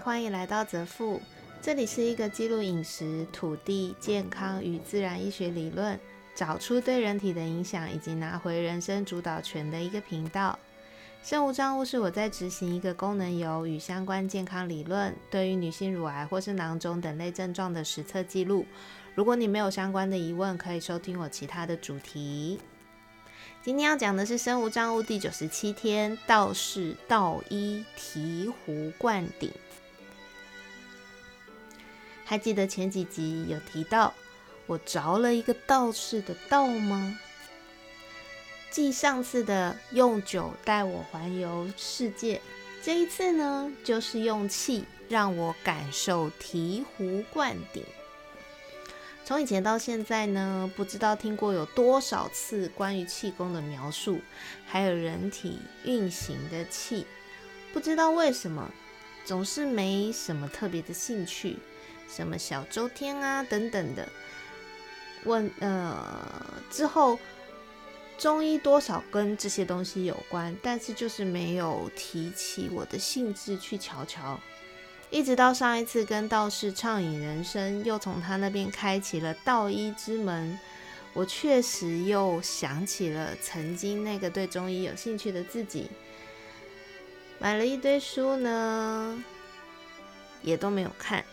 欢迎来到泽富，这里是一个记录饮食、土地、健康与自然医学理论，找出对人体的影响，以及拿回人生主导权的一个频道。生物障物是我在执行一个功能油与相关健康理论，对于女性乳癌或是囊肿等类症状的实测记录。如果你没有相关的疑问，可以收听我其他的主题。今天要讲的是生物障物第九十七天，道士道医醍醐灌顶。还记得前几集有提到我着了一个道士的道吗？继上次的用酒带我环游世界，这一次呢，就是用气让我感受醍醐灌顶。从以前到现在呢，不知道听过有多少次关于气功的描述，还有人体运行的气，不知道为什么总是没什么特别的兴趣。什么小周天啊等等的，问呃之后中医多少跟这些东西有关，但是就是没有提起我的兴致去瞧瞧。一直到上一次跟道士畅饮人生，又从他那边开启了道医之门，我确实又想起了曾经那个对中医有兴趣的自己，买了一堆书呢，也都没有看。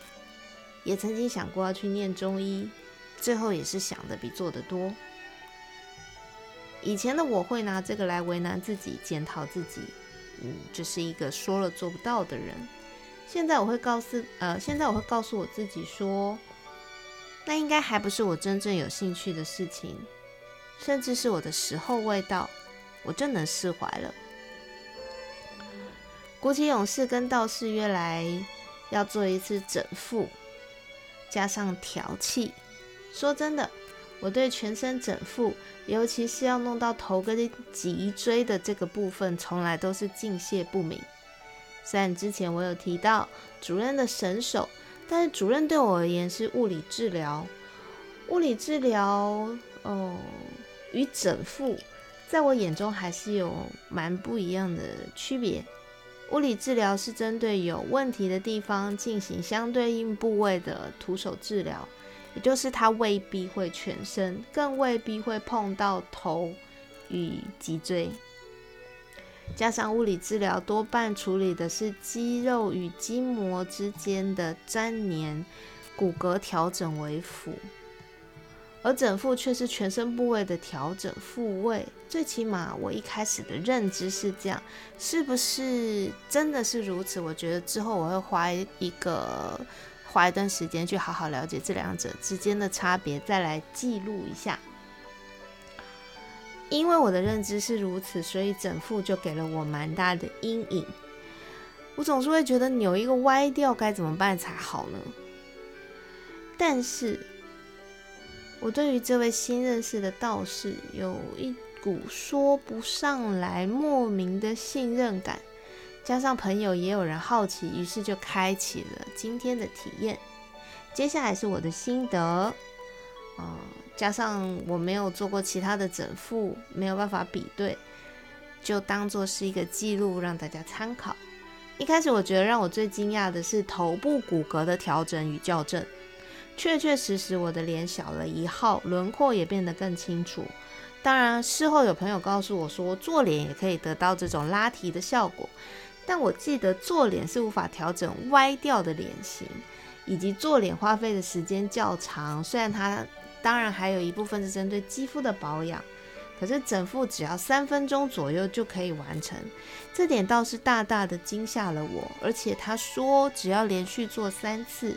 也曾经想过要去念中医，最后也是想的比做的多。以前的我会拿这个来为难自己、检讨自己，嗯，就是一个说了做不到的人。现在我会告诉，呃，现在我会告诉我自己说，那应该还不是我真正有兴趣的事情，甚至是我的时候未到，我就能释怀了。鼓起勇士跟道士约来要做一次整腹。加上调气，说真的，我对全身整腹，尤其是要弄到头跟脊椎的这个部分，从来都是敬谢不敏。虽然之前我有提到主任的神手，但是主任对我而言是物理治疗，物理治疗哦与整腹，在我眼中还是有蛮不一样的区别。物理治疗是针对有问题的地方进行相对应部位的徒手治疗，也就是它未必会全身，更未必会碰到头与脊椎。加上物理治疗多半处理的是肌肉与筋膜之间的粘连，骨骼调整为辅。而整复却是全身部位的调整复位，最起码我一开始的认知是这样，是不是真的是如此？我觉得之后我会花一个花一段时间去好好了解这两者之间的差别，再来记录一下。因为我的认知是如此，所以整复就给了我蛮大的阴影。我总是会觉得扭一个歪掉该怎么办才好呢？但是。我对于这位新认识的道士有一股说不上来莫名的信任感，加上朋友也有人好奇，于是就开启了今天的体验。接下来是我的心得，啊，加上我没有做过其他的整复，没有办法比对，就当做是一个记录让大家参考。一开始我觉得让我最惊讶的是头部骨骼的调整与校正。确确实实，我的脸小了一号，轮廓也变得更清楚。当然，事后有朋友告诉我说，做脸也可以得到这种拉提的效果。但我记得做脸是无法调整歪掉的脸型，以及做脸花费的时间较长。虽然它当然还有一部分是针对肌肤的保养，可是整副只要三分钟左右就可以完成，这点倒是大大的惊吓了我。而且他说，只要连续做三次。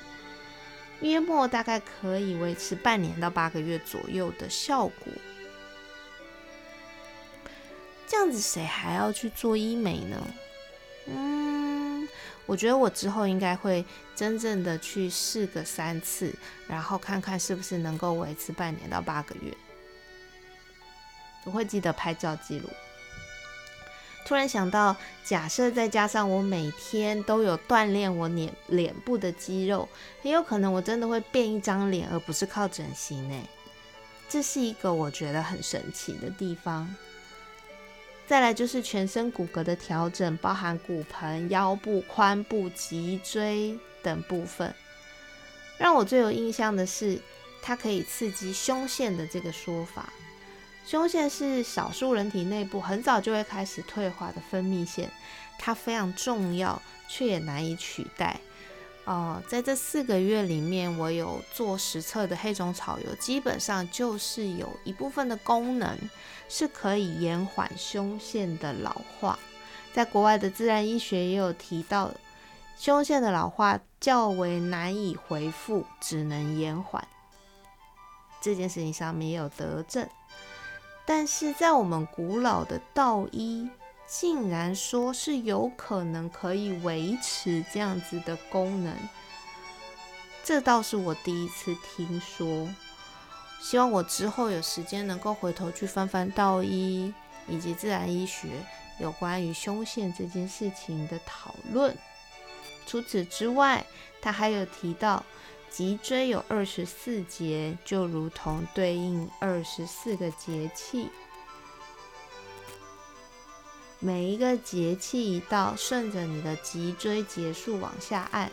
约莫大概可以维持半年到八个月左右的效果。这样子谁还要去做医美呢？嗯，我觉得我之后应该会真正的去试个三次，然后看看是不是能够维持半年到八个月。我会记得拍照记录。突然想到，假设再加上我每天都有锻炼我脸脸部的肌肉，很有可能我真的会变一张脸，而不是靠整形呢。这是一个我觉得很神奇的地方。再来就是全身骨骼的调整，包含骨盆、腰部、髋部、脊椎等部分。让我最有印象的是，它可以刺激胸腺的这个说法。胸腺是少数人体内部很早就会开始退化的分泌腺，它非常重要，却也难以取代。呃，在这四个月里面，我有做实测的黑种草油，基本上就是有一部分的功能是可以延缓胸腺的老化。在国外的自然医学也有提到，胸腺的老化较为难以恢复，只能延缓。这件事情上面也有得证，但是在我们古老的道医。竟然说是有可能可以维持这样子的功能，这倒是我第一次听说。希望我之后有时间能够回头去翻翻道医以及自然医学有关于胸腺这件事情的讨论。除此之外，他还有提到脊椎有二十四节，就如同对应二十四个节气。每一个节气一到，顺着你的脊椎结束往下按，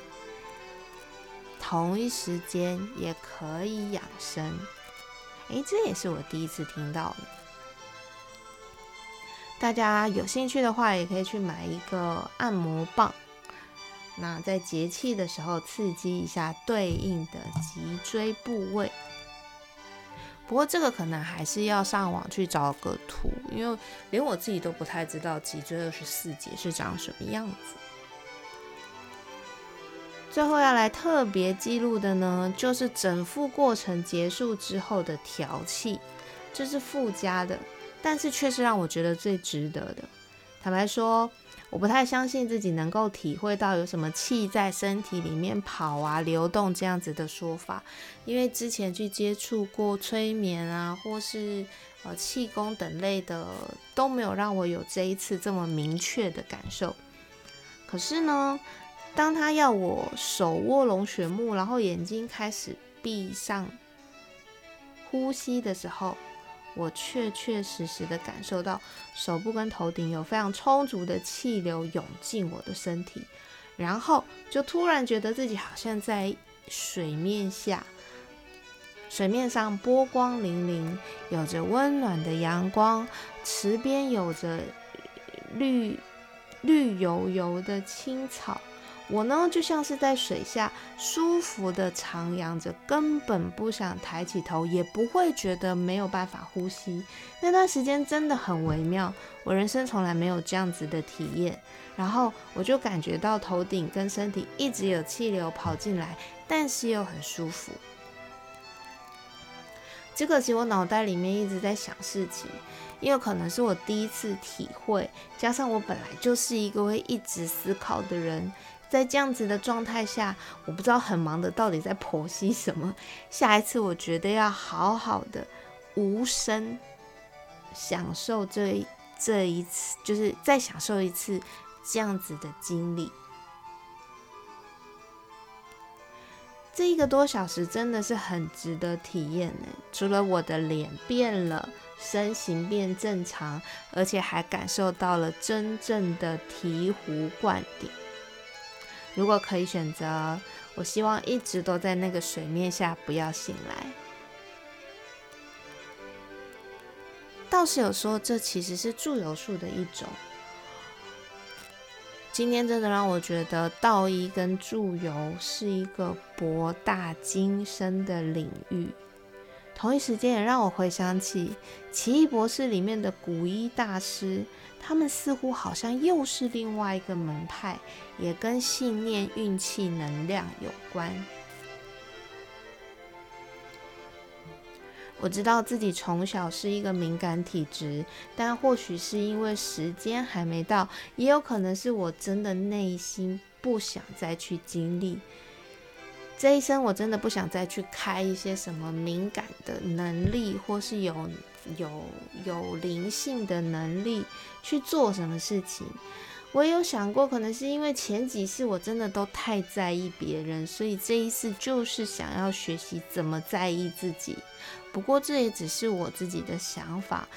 同一时间也可以养生。诶，这也是我第一次听到的。大家有兴趣的话，也可以去买一个按摩棒，那在节气的时候刺激一下对应的脊椎部位。不过这个可能还是要上网去找个图，因为连我自己都不太知道脊椎二十四节是长什么样子。最后要来特别记录的呢，就是整副过程结束之后的调气，这是附加的，但是却是让我觉得最值得的。坦白说。我不太相信自己能够体会到有什么气在身体里面跑啊、流动这样子的说法，因为之前去接触过催眠啊，或是呃气功等类的，都没有让我有这一次这么明确的感受。可是呢，当他要我手握龙血木，然后眼睛开始闭上呼吸的时候，我确确实实的感受到手部跟头顶有非常充足的气流涌进我的身体，然后就突然觉得自己好像在水面下，水面上波光粼粼，有着温暖的阳光，池边有着绿绿油油的青草。我呢，就像是在水下舒服的徜徉着，根本不想抬起头，也不会觉得没有办法呼吸。那段时间真的很微妙，我人生从来没有这样子的体验。然后我就感觉到头顶跟身体一直有气流跑进来，但是又很舒服。只可惜我脑袋里面一直在想事情，因为可能是我第一次体会，加上我本来就是一个会一直思考的人。在这样子的状态下，我不知道很忙的到底在剖析什么。下一次我觉得要好好的无声享受这这一次，就是再享受一次这样子的经历。这一个多小时真的是很值得体验呢。除了我的脸变了，身形变正常，而且还感受到了真正的醍醐灌顶。如果可以选择，我希望一直都在那个水面下，不要醒来。道士有说，这其实是祝由术的一种。今天真的让我觉得，道医跟祝由是一个博大精深的领域。同一时间，也让我回想起《奇异博士》里面的古一大师。他们似乎好像又是另外一个门派，也跟信念、运气、能量有关。我知道自己从小是一个敏感体质，但或许是因为时间还没到，也有可能是我真的内心不想再去经历。这一生我真的不想再去开一些什么敏感的能力，或是有有有灵性的能力去做什么事情。我有想过，可能是因为前几次我真的都太在意别人，所以这一次就是想要学习怎么在意自己。不过这也只是我自己的想法，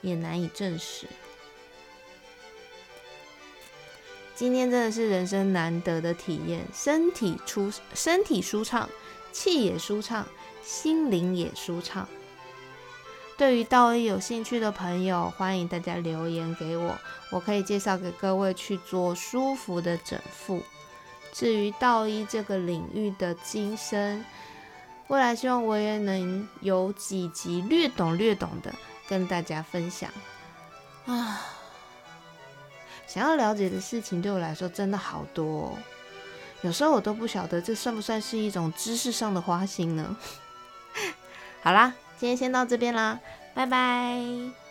也难以证实。今天真的是人生难得的体验，身体出身体舒畅，气也舒畅，心灵也舒畅。对于道医有兴趣的朋友，欢迎大家留言给我，我可以介绍给各位去做舒服的整复。至于道医这个领域的今生，未来希望我也能有几集略懂略懂的跟大家分享啊。想要了解的事情对我来说真的好多，有时候我都不晓得这算不算是一种知识上的花心呢？好啦，今天先到这边啦，拜拜。